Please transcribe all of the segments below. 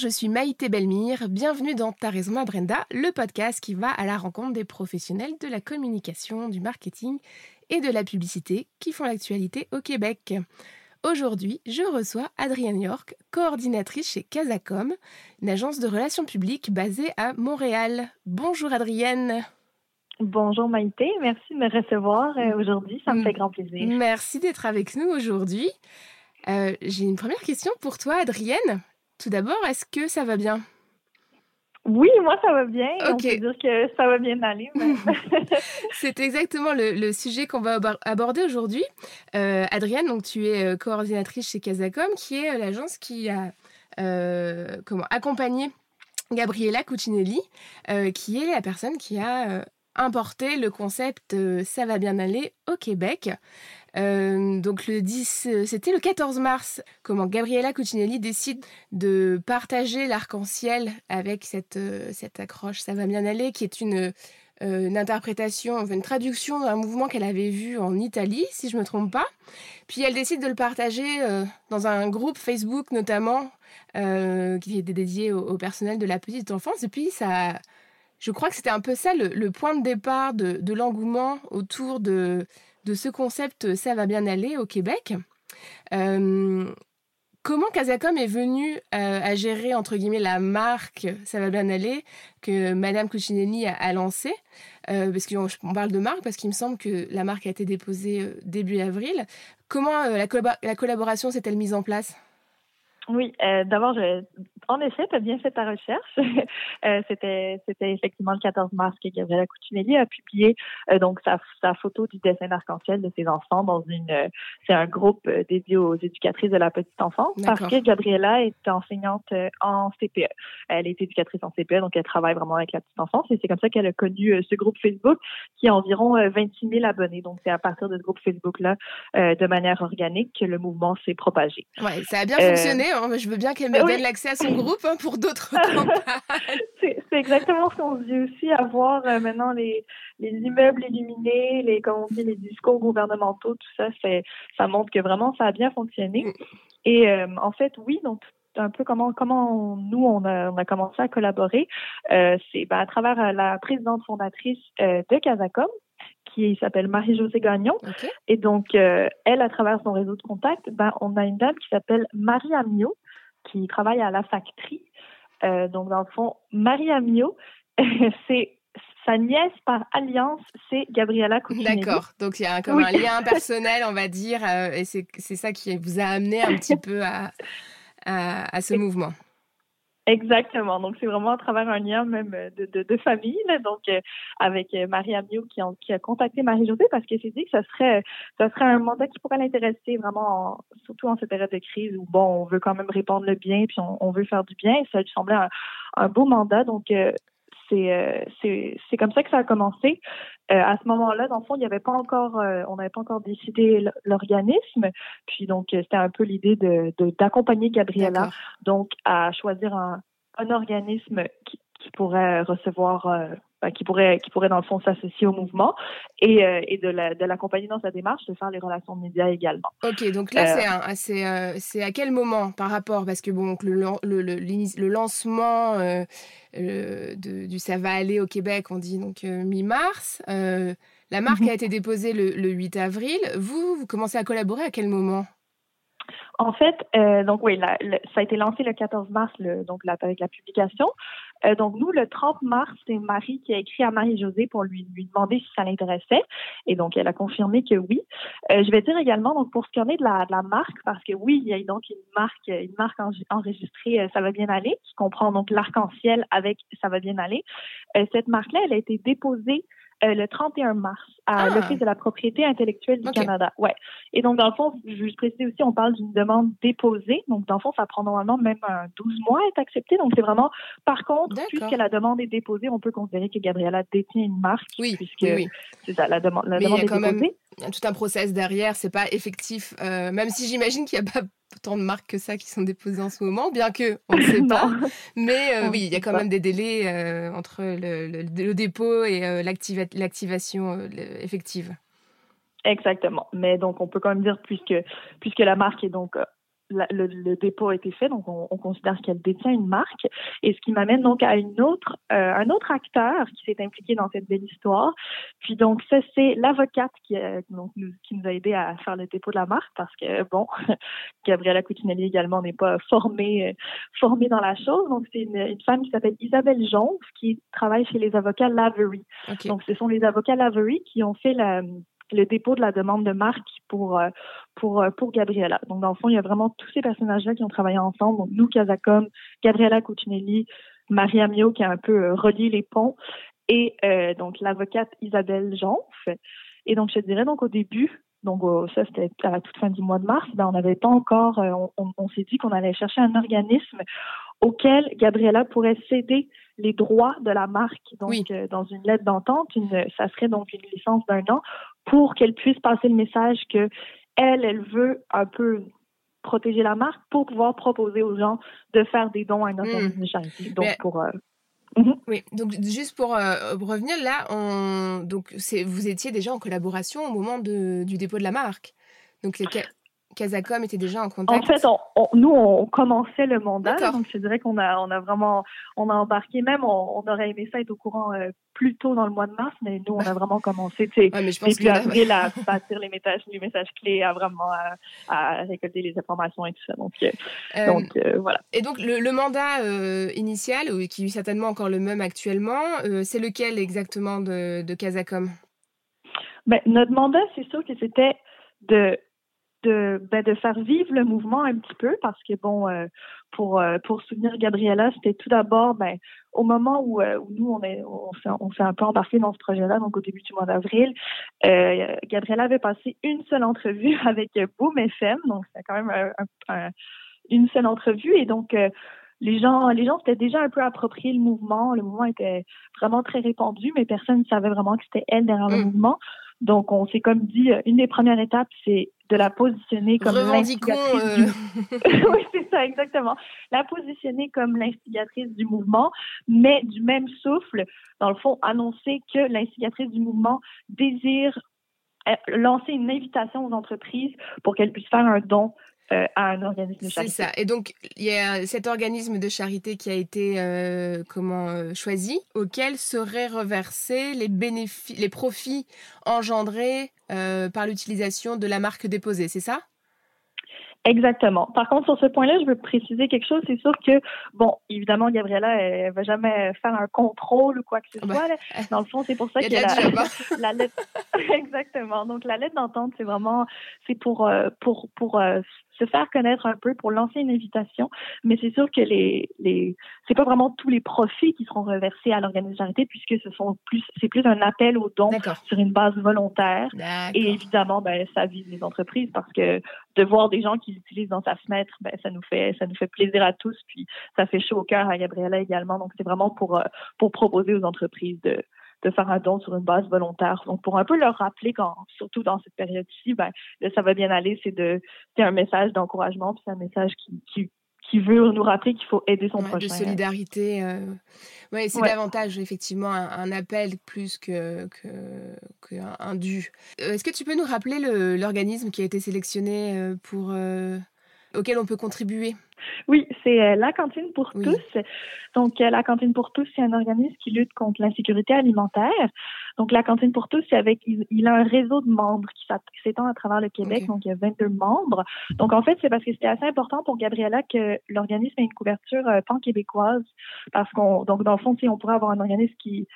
je suis Maïté Belmire. Bienvenue dans Ta raison ma Brenda, le podcast qui va à la rencontre des professionnels de la communication, du marketing et de la publicité qui font l'actualité au Québec. Aujourd'hui, je reçois Adrienne York, coordinatrice chez Casacom, une agence de relations publiques basée à Montréal. Bonjour Adrienne. Bonjour Maïté, merci de me recevoir euh, aujourd'hui, ça me fait grand plaisir. Merci d'être avec nous aujourd'hui. Euh, J'ai une première question pour toi Adrienne. Tout d'abord, est-ce que ça va bien? Oui, moi ça va bien. On peut dire que ça va bien aller. mais- C'est exactement le, le sujet qu'on va abor- aborder aujourd'hui. Euh, Adrienne, donc tu es euh, coordinatrice chez Casacom, qui est euh, l'agence qui a euh, comment accompagné Gabriella Cucinelli, euh, qui est la personne qui a importé le concept euh, Ça va bien aller au Québec. Euh, donc le 10, euh, c'était le 14 mars, comment Gabriella Cucinelli décide de partager l'arc-en-ciel avec cette, cette accroche Ça va bien aller, qui est une, une interprétation, une traduction d'un mouvement qu'elle avait vu en Italie, si je me trompe pas. Puis elle décide de le partager dans un groupe Facebook notamment, qui était dédié au, au personnel de la petite enfance. Et puis ça, je crois que c'était un peu ça le, point de départ de, l'engouement autour de, ce concept euh, Ça va bien aller au Québec. Euh, comment Casacom est venu euh, à gérer entre guillemets la marque Ça va bien aller que Madame Cucinelli a, a lancé? Euh, parce qu'on on parle de marque parce qu'il me semble que la marque a été déposée début avril. Comment la, collabo- la collaboration s'est-elle mise en place? Oui, d'abord, je... en effet, tu as bien fait ta recherche. Euh, c'était, c'était effectivement le 14 mars que Gabriella Cucinelli a publié euh, donc sa, sa photo du dessin d'arc-en-ciel de ses enfants dans une euh, c'est un groupe euh, dédié aux éducatrices de la petite enfance parce que Gabriella est enseignante euh, en CPE. Elle est éducatrice en CPE, donc elle travaille vraiment avec la petite enfance et c'est comme ça qu'elle a connu euh, ce groupe Facebook qui a environ euh, 26 000 abonnés. Donc c'est à partir de ce groupe Facebook-là, euh, de manière organique, que le mouvement s'est propagé. Ouais, ça a bien fonctionné. hein, je veux bien qu'elle me oui. donne l'accès à son groupe hein, pour d'autres campagnes. C'est exactement ce qu'on dit aussi, à voir euh, maintenant les, les immeubles illuminés, les, comme on dit, les discours gouvernementaux, tout ça, ça montre que vraiment ça a bien fonctionné. Mm. Et euh, en fait, oui, donc un peu comment comment on- nous on a, on a commencé à collaborer, euh, c'est ben, à travers euh, la présidente fondatrice euh, de Casacom, qui s'appelle Marie-Josée Gagnon. Et donc, euh, elle, à travers son réseau de contacts, ben, on a une dame qui s'appelle Marie Amio, qui travaille à la factory. Euh, donc, dans le fond, Marie Amio, c'est sa nièce par alliance, c'est Gabriella Cucinelli. D'accord. Donc il y a un, comme Oui. un lien personnel, on va dire, euh, et c'est c'est ça qui vous a amené un petit peu à, à, à ce mouvement. Exactement. Donc, c'est vraiment à travers un lien même euh, de, famille. là. Donc, euh, avec euh, Marie Amio qui, a contacté Marie-Josée parce qu'elle s'est dit que ça serait, un mandat qui pourrait l'intéresser vraiment, en- surtout en cette période de crise où, bon, on veut quand même répandre le bien puis on, veut faire du bien. Ça lui semblait un, beau mandat. Donc, c'est euh, c'est comme ça que ça a commencé. Euh, à ce moment-là, dans le fond, il n'y avait pas encore, euh, on n'avait pas encore décidé l'organisme. Puis donc, c'était un peu l'idée de d'accompagner Gabriella donc à choisir un, un organisme qui, qui pourrait recevoir, qui pourrait, qui pourrait dans le fond s'associer au mouvement et, euh, et de la- de l'accompagner dans sa démarche, de faire les relations de médias également. Ok, donc là, Euh, c'est c'est euh, c'est à quel moment par rapport? Parce que bon, donc, le, le, le, lancement de, du Ça va aller au Québec, on dit donc mi-mars. La marque Mhm. a été déposée le, le 8 avril. Vous, vous commencez à collaborer à quel moment? En fait, donc oui, la- ça a été lancé le 14 mars, donc la- avec la publication. Euh, donc nous, le 30 mars, c'est Marie qui a écrit à Marie-Josée pour lui, lui demander si ça l'intéressait. Et donc, elle a confirmé que oui. Euh, je vais dire également, donc pour ce qui en est de la, de la marque, parce que oui, il y a donc une marque, une marque en- enregistrée, euh, ça va bien aller, qui comprend donc l'arc-en-ciel avec ça va bien aller. Euh, cette marque-là, elle a été déposée euh, le 31 mars à Ah. l'Office de la propriété intellectuelle du. Canada. Ouais. Et donc, dans le fond, je veux préciser aussi, on parle d'une demande déposée. Donc, dans le fond, ça prend normalement même un 12 mois à être accepté. Donc, c'est vraiment, par contre, puisque la demande est déposée, on peut considérer que Gabriella détient une marque. Oui, puisque oui, oui. c'est ça, la demande, la Mais il y a demande est quand même- déposée. Il y a tout un process derrière, c'est pas effectif, euh, même si j'imagine qu'il n'y a pas tant de marques que ça qui sont déposées en ce moment, bien que on ne sait pas. Mais euh, oui, il y a quand même des délais euh, entre le, le- le dépôt et euh, l'activa- l'activation effective. Exactement. Mais donc, on peut quand même dire, puisque, puisque la marque est donc, la- le, le dépôt a été fait, donc on, on considère qu'elle détient une marque. Et ce qui m'amène donc à une autre, euh, un autre acteur qui s'est impliqué dans cette belle histoire. Puis donc, ça, c'est l'avocate qui, euh, donc, nous, qui nous a aidé à faire le dépôt de la marque parce que, bon, Gabriella Coutinelli également n'est pas formée, euh, formée dans la chose. Donc, c'est une, une femme qui s'appelle Isabelle Jonve qui travaille chez les avocats Lavery. Donc, ce sont les avocats Lavery qui ont fait la- le dépôt de la demande de marque pour, euh, pour, euh, pour Gabriella. Donc, dans le fond, il y a vraiment tous ces personnages-là qui ont travaillé ensemble. Donc, nous, Casacom, Gabriella Cuccinelli, Maria Mio qui a un peu euh, relié les ponts et euh, donc l'avocate Isabelle Jonf. Et donc, je te dirais, donc au début, donc euh, ça c'était à la toute fin du mois de mars, ben, on n'avait pas encore, on, on- on s'est dit qu'on allait chercher un organisme auquel Gabriella pourrait céder les droits de la marque. Donc, Oui. euh, dans une lettre d'entente, une, ça serait donc une licence d'un an pour qu'elle puisse passer le message que elle, elle veut un peu protéger la marque pour pouvoir proposer aux gens de faire des dons à un organisme de charité. Donc, Mais- pour euh, Oui, donc juste pour euh, revenir là, on... donc vous étiez déjà en collaboration au moment de- du dépôt de la marque. Donc les Casacom était déjà en En contact. fait, on, on- nous, on commençait le mandat, donc je dirais qu'on a, on a vraiment, on a embarqué même, on, on aurait aimé ça être au courant euh, plus tôt dans le mois de mars, mais nous, on a vraiment commencé, tu sais, Ouais, début avril à bâtir les messages, les messages clés, à vraiment à, à récolter les informations et tout ça. Donc, euh, euh, donc voilà. Et donc le, le mandat initial, qui est certainement encore le même actuellement, c'est lequel exactement de, de Casacom? Ben, notre mandat, c'est sûr que c'était de de, ben, de faire vivre le mouvement un petit peu parce que bon euh, pour euh, pour soutenir Gabriella c'était tout d'abord ben au moment où, euh, où nous on est on s'est on s'est un peu embarqué dans ce projet-là donc au début du mois d'avril euh, Gabriella avait passé une seule entrevue avec Boom FM donc c'était quand même un- un- un- une seule entrevue et donc euh, les gens, les gens s'étaient déjà un peu approprié le mouvement. Le mouvement était vraiment très répandu, mais personne ne savait vraiment que c'était elle derrière le Mm. mouvement. Donc, on s'est comme dit, euh, une des premières étapes, c'est de la positionner comme l'instigatrice euh, du... oui, c'est ça, exactement. La positionner comme l'instigatrice du mouvement, mais du même souffle, dans le fond, annoncer que l'instigatrice du mouvement désire euh, lancer une invitation aux entreprises pour qu'elles puissent faire un don euh, à un organisme de C'est charité. ça. Et donc, il y a cet organisme de charité qui a été euh, comment euh, choisi, auquel seraient reversés les bénéfices, les profits engendrés par l'utilisation de la marque déposée. C'est ça? Exactement. Par contre, sur ce point-là, je veux préciser quelque chose. C'est sûr que, bon, évidemment, Gabriella, elle, elle va jamais faire un contrôle ou quoi que ce Ah bah, soit. Dans le fond, c'est pour ça que y a de la la, hein. lettre, exactement. Donc, la lettre d'entente, c'est vraiment, c'est pour, pour, pour se faire connaître un peu, pour lancer une invitation. Mais c'est sûr que les, les, c'est pas vraiment tous les profits qui seront reversés à l'organisme de charité, puisque ce sont plus, c'est plus un appel aux dons sur une base volontaire. Et évidemment, ben, ça vise les entreprises parce que de voir des gens qui l'utilisent dans sa fenêtre, ben, ça nous fait ça nous fait plaisir à tous, puis ça fait chaud au cœur à Gabriella également. Donc c'est vraiment pour euh, pour proposer aux entreprises de de faire un don sur une base volontaire. Donc pour un peu leur rappeler quand surtout dans cette période-ci, ben ça va bien aller, c'est de c'est un message d'encouragement, puis c'est un message qui qui qui veut nous rappeler qu'il faut aider son Ouais, de prochain. solidarité. euh. Ouais, c'est Ouais. davantage effectivement un, un appel plus que, que, que dû. Euh, Est-ce que tu peux nous rappeler le- l'organisme qui a été sélectionné euh, pour euh, auquel on peut contribuer? Oui, c'est euh, la cantine pour Oui. tous. Donc, euh, la cantine pour tous, c'est un organisme qui lutte contre l'insécurité alimentaire. Donc, la cantine pour tous, c'est avec, il, il a un réseau de membres qui s'étend à travers le Québec. Donc, il y a 22 membres. Donc, en fait, c'est parce que c'était assez important pour Gabriella que l'organisme ait une couverture euh, pan-québécoise. Parce qu'on, donc, dans le fond, sais, on pourrait avoir un organisme qui,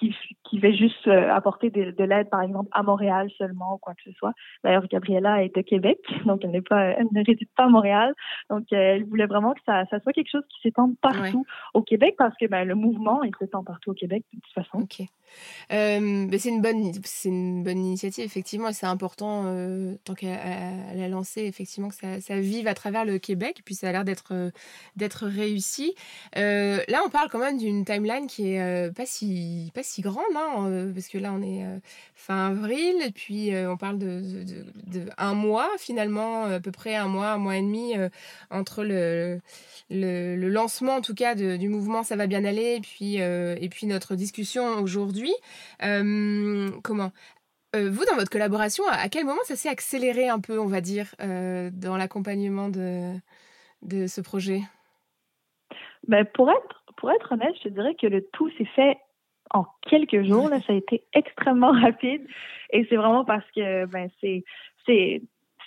qui, qui va juste euh, apporter de, de l'aide, par exemple, à Montréal seulement ou quoi que ce soit. D'ailleurs, Gabriella est de Québec, donc elle n'est pas, elle ne réside pas à Montréal. Donc, euh, elle voulait vraiment que ça, ça soit quelque chose qui s'étende partout au Québec parce que ben, le mouvement, il s'étend partout au Québec de toute façon. Ok. Euh, c'est une bonne, c'est une bonne initiative effectivement, et c'est important euh, tant qu'elle a lancé effectivement que ça, ça, vive à travers le Québec, et puis ça a l'air d'être euh, d'être réussi. Là, on parle quand même d'une timeline qui est pas si pas si grande, hein, euh, parce que là on est fin avril, et puis on parle de, un mois finalement, à peu près un mois, un mois et demi entre le, le, lancement en tout cas du mouvement, ça va bien aller, et puis et puis notre discussion aujourd'hui. Euh, comment euh, vous, dans votre collaboration, à, quel moment ça s'est accéléré un peu, on va dire, euh, dans l'accompagnement de, de ce projet? Ben, pour, être, pour être honnête, je dirais que le tout s'est fait en quelques jours. Là, ça a été extrêmement rapide. Et c'est vraiment parce que ben, c'est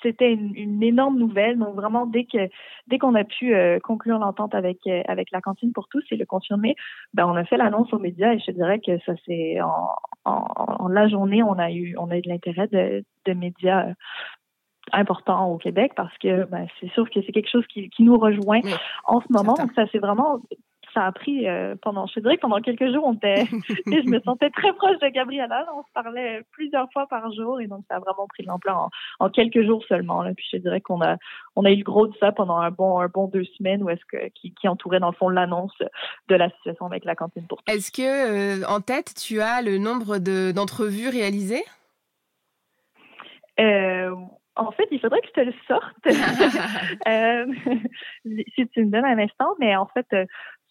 c'était une, une, énorme nouvelle. Donc vraiment, dès que dès qu'on a pu euh, conclure l'entente avec euh, avec la cantine pour tous et le confirmer, ben on a fait l'annonce aux médias et je dirais que ça c'est en, en, en, la journée, on a eu on a eu de l'intérêt de, de médias euh, importants au Québec parce que ben, c'est sûr que c'est quelque chose qui, qui nous rejoint oui, en ce moment. Donc ça c'est vraiment ça a pris euh, pendant, je dirais que pendant quelques jours, on était, je me sentais très proche de Gabriella. On se parlait plusieurs fois par jour et donc ça a vraiment pris de l'ampleur en, en, quelques jours seulement. Là. Puis je dirais qu'on a, on a eu le gros de ça pendant un bon, un bon deux semaines où est-ce que qui, qui entourait dans le fond l'annonce de la situation avec la cantine pour. Est-ce que euh, en tête tu as le nombre de d'entrevues réalisées? Euh, en fait, il faudrait que je te le sorte euh, si tu me donnes un instant, mais en fait,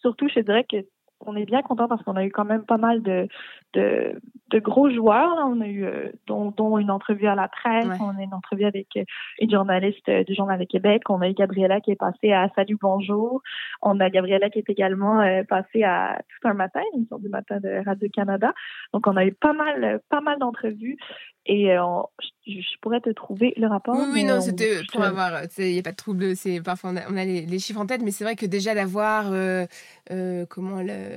surtout, je dirais que on est bien content parce qu'on a eu quand même pas mal de, de, de gros joueurs. Là. On a eu euh, dont, dont, une entrevue à la presse, ouais. on a une entrevue avec euh, une journaliste euh, du Journal de Québec. On a eu Gabriella qui est passée à Salut Bonjour. On a Gabriella qui est également euh, passée à Tout un matin, une sorte du matin de Radio-Canada. Donc on a eu pas mal, pas mal d'entrevues. Et on, je, je, pourrais te trouver le rapport. Oui, oui non, c'était pour te... avoir. Il n'y a pas de trouble. Parfois on a, on a les, les, chiffres en tête, mais c'est vrai que déjà d'avoir comment le,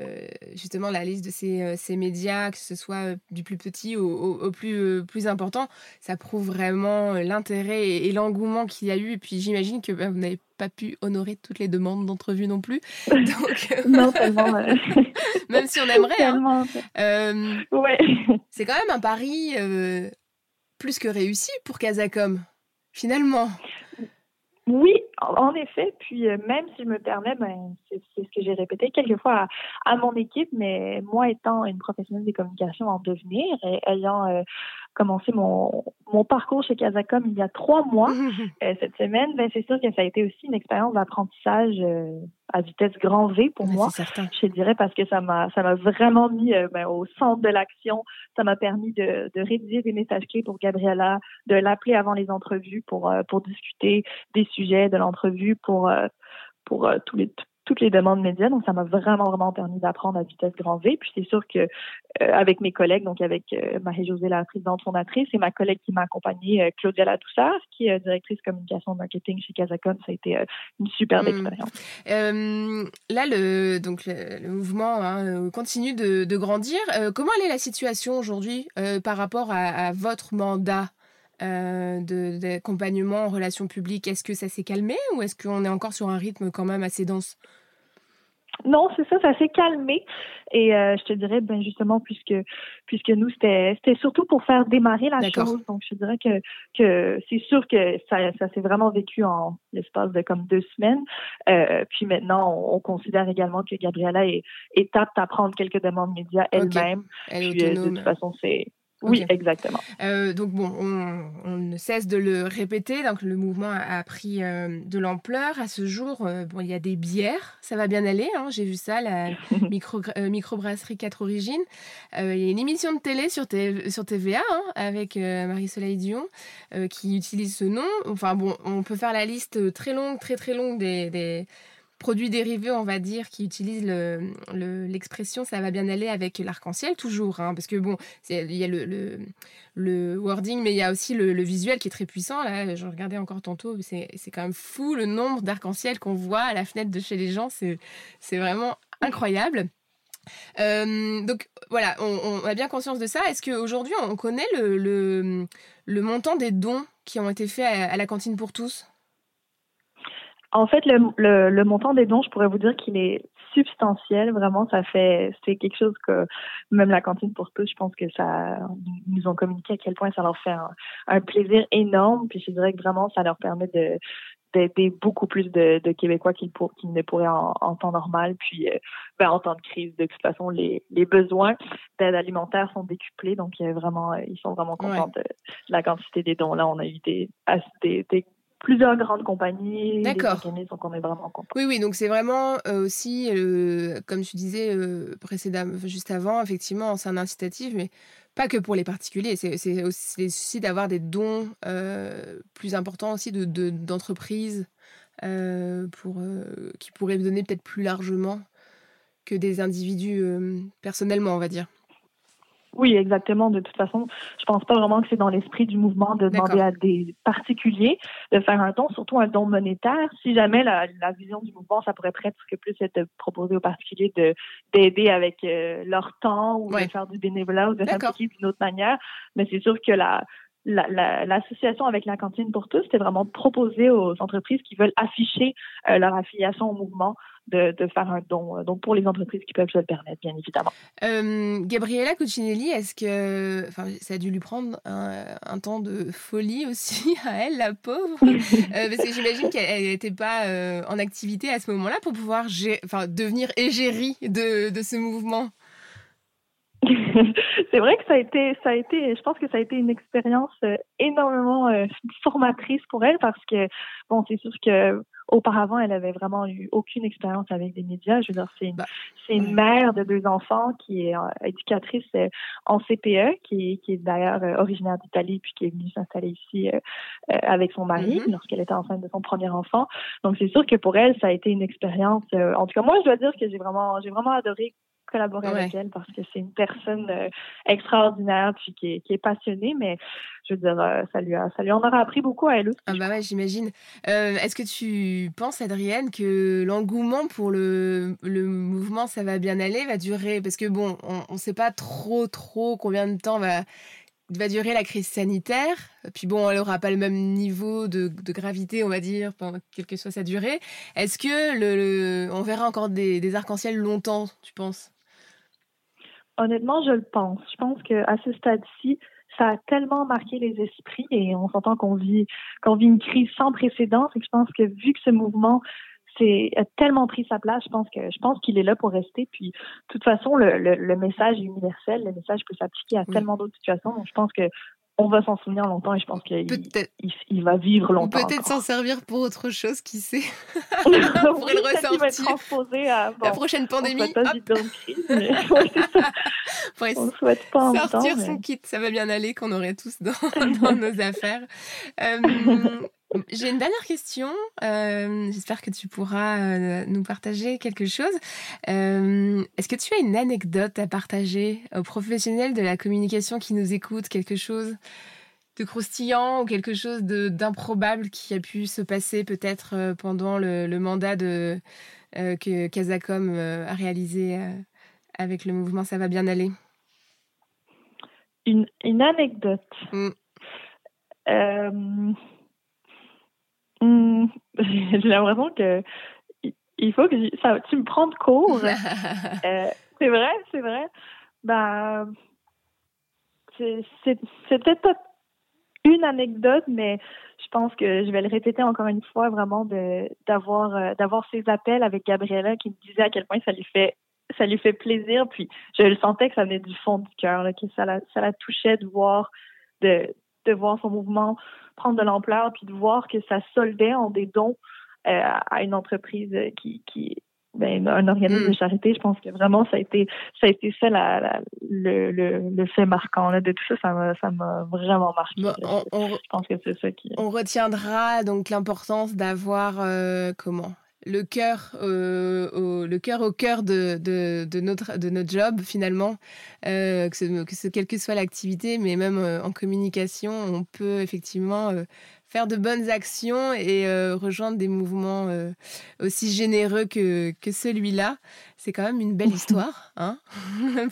justement la liste de ces, ces médias, que ce soit du plus petit au, au, au plus, plus important, ça prouve vraiment l'intérêt et, et l'engouement qu'il y a eu. Et puis j'imagine que bah, vous n'avez pas pu honorer toutes les demandes d'entrevue non plus. Donc, non, tellement. même si on aimerait. Hein. Euh, ouais. C'est quand même un pari euh, plus que réussi pour Casacom, finalement. Oui, en effet. Puis euh, même si je me permets, ben, c'est ce que j'ai répété quelquefois à, à, mon équipe, mais moi étant une professionnelle des communications en devenir et ayant euh, commencé mon, mon parcours chez Casacom il y a trois mois euh, cette semaine, ben, c'est sûr que ça a été aussi une expérience d'apprentissage euh, à vitesse grand V pour Mais moi. Je dirais parce que ça m'a ça m'a vraiment mis euh, ben, au centre de l'action. Ça m'a permis de, de rédiger des messages clés pour Gabriella, de l'appeler avant les entrevues pour pour discuter des sujets de l'entrevue, pour pour tous les toutes les demandes médias. Donc, ça m'a vraiment, vraiment permis d'apprendre à vitesse grand V. Puis, c'est sûr que euh, avec mes collègues, donc avec euh, Marie-Josée, la présidente fondatrice, et ma collègue qui m'a accompagnée, euh, Claudia Latoussard, qui est directrice communication marketing chez Casacom, ça a été une superbe mmh. expérience. là, le, donc, le, le mouvement hein, continue de, de grandir. comment est la situation aujourd'hui par rapport à, à votre mandat? Euh, d'accompagnement en relations publiques, est-ce que ça s'est calmé ou est-ce qu'on est encore sur un rythme quand même assez dense? Non, c'est ça, ça s'est calmé. Et euh, je te dirais, ben justement, puisque puisque nous, c'était surtout pour faire démarrer la chose. Donc, je dirais que que c'est sûr que ça, ça s'est vraiment vécu en l'espace de comme deux semaines. Euh, puis maintenant, on, on, considère également que Gabriella est, est apte à prendre quelques demandes médias elle-même. Okay. Elle puis, autonome. de toute façon, c'est oui, okay. exactement. Euh, donc bon, on, on, ne cesse de le répéter. Donc le mouvement a, a pris euh, de l'ampleur. À ce jour, euh, bon, il y a des bières, ça va bien aller. Hein, J'ai vu ça, la micro, microbrasserie 4 origines. Il y a une émission de télé sur, TV, sur TVA hein, avec Marie-Soleil Dion qui utilise ce nom. Enfin bon, on peut faire la liste très longue, très très longue des, des produits dérivés, on va dire, qui utilisent l'expression le, le, ça va bien aller avec l'arc-en-ciel, toujours. Hein, parce que bon, il y a le, le, le, wording, mais il y a aussi le, visuel qui est très puissant. Là, je regardais encore tantôt, c'est quand même fou le nombre d'arc-en-ciel qu'on voit à la fenêtre de chez les gens. C'est vraiment incroyable. donc voilà, on, a bien conscience de ça. Est-ce qu'aujourd'hui, on connaît le, le, montant des dons qui ont été faits à, la cantine pour tous? En fait, le, le, montant des dons, je pourrais vous dire qu'il est substantiel. Vraiment, ça fait, c'est quelque chose que même la cantine pour tous, je pense que ça, nous ont communiqué à quel point ça leur fait un, plaisir énorme. Puis je dirais que vraiment, ça leur permet de d'aider beaucoup plus de, Québécois qu'ils ne pourraient en, temps normal. Puis, euh, ben, en temps de crise, de toute façon, les, besoins d'aide alimentaire sont décuplés. Donc, il y a vraiment, ils sont vraiment contents de, la quantité des dons. Là, on a eu des, des, des plusieurs grandes compagnies. D'accord. Donc on est vraiment content. Oui, oui, donc c'est vraiment euh, aussi, euh, comme tu disais euh, précédemment, juste avant, effectivement, c'est un incitatif, mais pas que pour les particuliers. C'est aussi, d'avoir des dons plus importants aussi d'entreprises de, pour qui pourraient donner peut-être plus largement que des individus personnellement, on va dire. Oui, exactement. De toute façon, je pense pas vraiment que c'est dans l'esprit du mouvement de demander à des particuliers de faire un don, surtout un don monétaire. Si jamais la, vision du mouvement, ça pourrait presque plus être de proposer aux particuliers de d'aider avec euh, leur temps ou de faire du bénévolat ou de s'impliquer d'une autre manière. Mais c'est sûr que la l'association avec la cantine pour tous, c'est vraiment proposer aux entreprises qui veulent afficher euh, leur affiliation au mouvement de, faire un don. Euh, donc pour les entreprises qui peuvent se le permettre, bien évidemment. Euh, Gabriella Cuccinelli, est-ce que, enfin, ça a dû lui prendre un, temps de folie aussi à elle, la pauvre, parce que j'imagine qu'elle n'était pas en activité à ce moment-là pour pouvoir, enfin, devenir égérie de, de ce mouvement. c'est vrai que ça a été, ça a été, je pense que ça a été une expérience euh, énormément euh, formatrice pour elle parce que, bon, c'est sûr que auparavant, elle avait vraiment eu aucune expérience avec des médias. Je veux dire, c'est une, bah, c'est une mère de deux enfants qui est euh, éducatrice en CPE, qui, qui est d'ailleurs originaire d'Italie puis qui est venue s'installer ici avec son mari mm-hmm. lorsqu'elle était enceinte de son premier enfant. Donc, c'est sûr que pour elle, ça a été une expérience. en tout cas, moi, je dois dire que j'ai vraiment, j'ai vraiment adoré collaborer avec elle parce que c'est une personne euh, extraordinaire puis qui est, qui est, passionnée, mais je veux dire, euh, ça, lui a, ça lui en aura appris beaucoup à elle aussi. Ah bah ouais, j'imagine. Euh, est-ce que tu penses, Adrienne, que l'engouement pour le, le, mouvement Ça va bien aller va durer? Parce que bon, on ne sait pas trop, trop combien de temps va va durer la crise sanitaire. Puis bon, elle n'aura pas le même niveau de, de, gravité, on va dire, pendant quelle que soit sa durée. Est-ce que le, on verra encore des, des arcs-en-ciel longtemps, tu penses? Honnêtement, je le pense. Je pense qu'à ce stade-ci, ça a tellement marqué les esprits et on s'entend qu'on vit qu'on vit une crise sans précédent. Et je pense que vu que ce mouvement c'est a tellement pris sa place, je pense que je pense qu'il est là pour rester. Puis, de toute façon, le, le, message est universel, le message peut s'appliquer à tellement d'autres situations. Donc, je pense que on va s'en souvenir longtemps et je pense qu'il il, va vivre longtemps. Peut-être s'en servir pour autre chose, qui sait. pour le ressortir. À, La prochaine pandémie. Pas on souhaite pas sortir son kit, ça va bien aller, qu'on aurait tous dans, dans nos affaires. Euh, j'ai une dernière question. Euh, j'espère que tu pourras euh, nous partager quelque chose. Euh, est-ce que tu as une anecdote à partager aux professionnels de la communication qui nous écoutent Quelque chose de croustillant ou quelque chose d'improbable qui a pu se passer peut-être pendant le, mandat de, que Casacom a réalisé avec le mouvement Ça va bien aller? Une, anecdote. Mm. Hmm, j'ai l'impression que il faut que ça, tu me prends de cours. Euh, c'est vrai, c'est vrai. Ben, c'est peut-être pas une anecdote, mais je pense que je vais le répéter encore une fois, vraiment de d'avoir euh, d'avoir ces appels avec Gabriella qui me disait à quel point ça lui fait ça lui fait plaisir. Puis je le sentais que ça venait du fond du cœur, que ça la, ça la touchait de voir de de voir son mouvement prendre de l'ampleur, puis de voir que ça soldait en des dons euh, à une entreprise qui, qui ben, un organisme de mm. charité, je pense que vraiment ça a été ça a été ça la, le, le, fait marquant là, de tout ça, ça m'a ça m'a vraiment marqué. on, je pense que c'est ça qui. On retiendra donc l'importance d'avoir euh, comment? Le cœur euh, au, le cœur au cœur de, de, notre, de notre job finalement, euh, que, que quelle que soit l'activité, mais même euh, en communication, on peut effectivement faire de bonnes actions et rejoindre des mouvements aussi généreux que, que celui-là. C'est quand même une belle histoire. Hein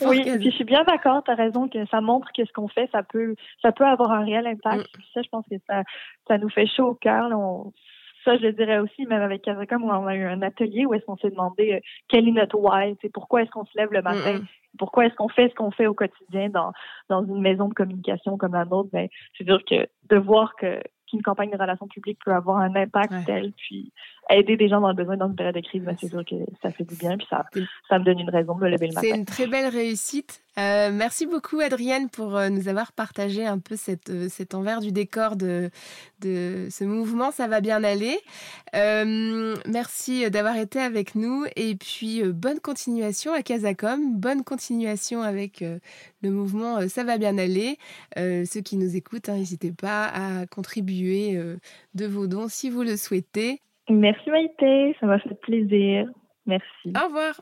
oui, je suis bien d'accord, tu as raison que ça montre que ce qu'on fait, ça peut, ça peut avoir un réel impact. Mm. Ça, je pense que ça, ça nous fait chaud au cœur. Ça, je le dirais aussi, même avec Casacom, où on a eu un atelier où est-ce qu'on s'est demandé euh, quel est notre why, pourquoi est-ce qu'on se lève le matin, pourquoi est-ce qu'on fait ce qu'on fait au quotidien dans, dans une maison de communication comme la nôtre? Ben, c'est sûr que de voir que qu'une campagne de relations publiques peut avoir un impact tel, puis aider des gens dans le besoin dans une période de crise, ben, c'est sûr que ça fait du bien, puis ça, ça me donne une raison de me lever le matin. C'est une très belle réussite. Euh, merci beaucoup, Adrienne, pour euh, nous avoir partagé un peu cette, euh, cet envers du décor de, de ce mouvement. Ça va bien aller. merci d'avoir été avec nous. Et puis, bonne continuation à Casacom. Bonne continuation avec le mouvement Ça va bien aller. ceux qui nous écoutent, hein, n'hésitez pas à contribuer de vos dons si vous le souhaitez. Merci Maïté, ça m'a fait plaisir. Merci. Au revoir.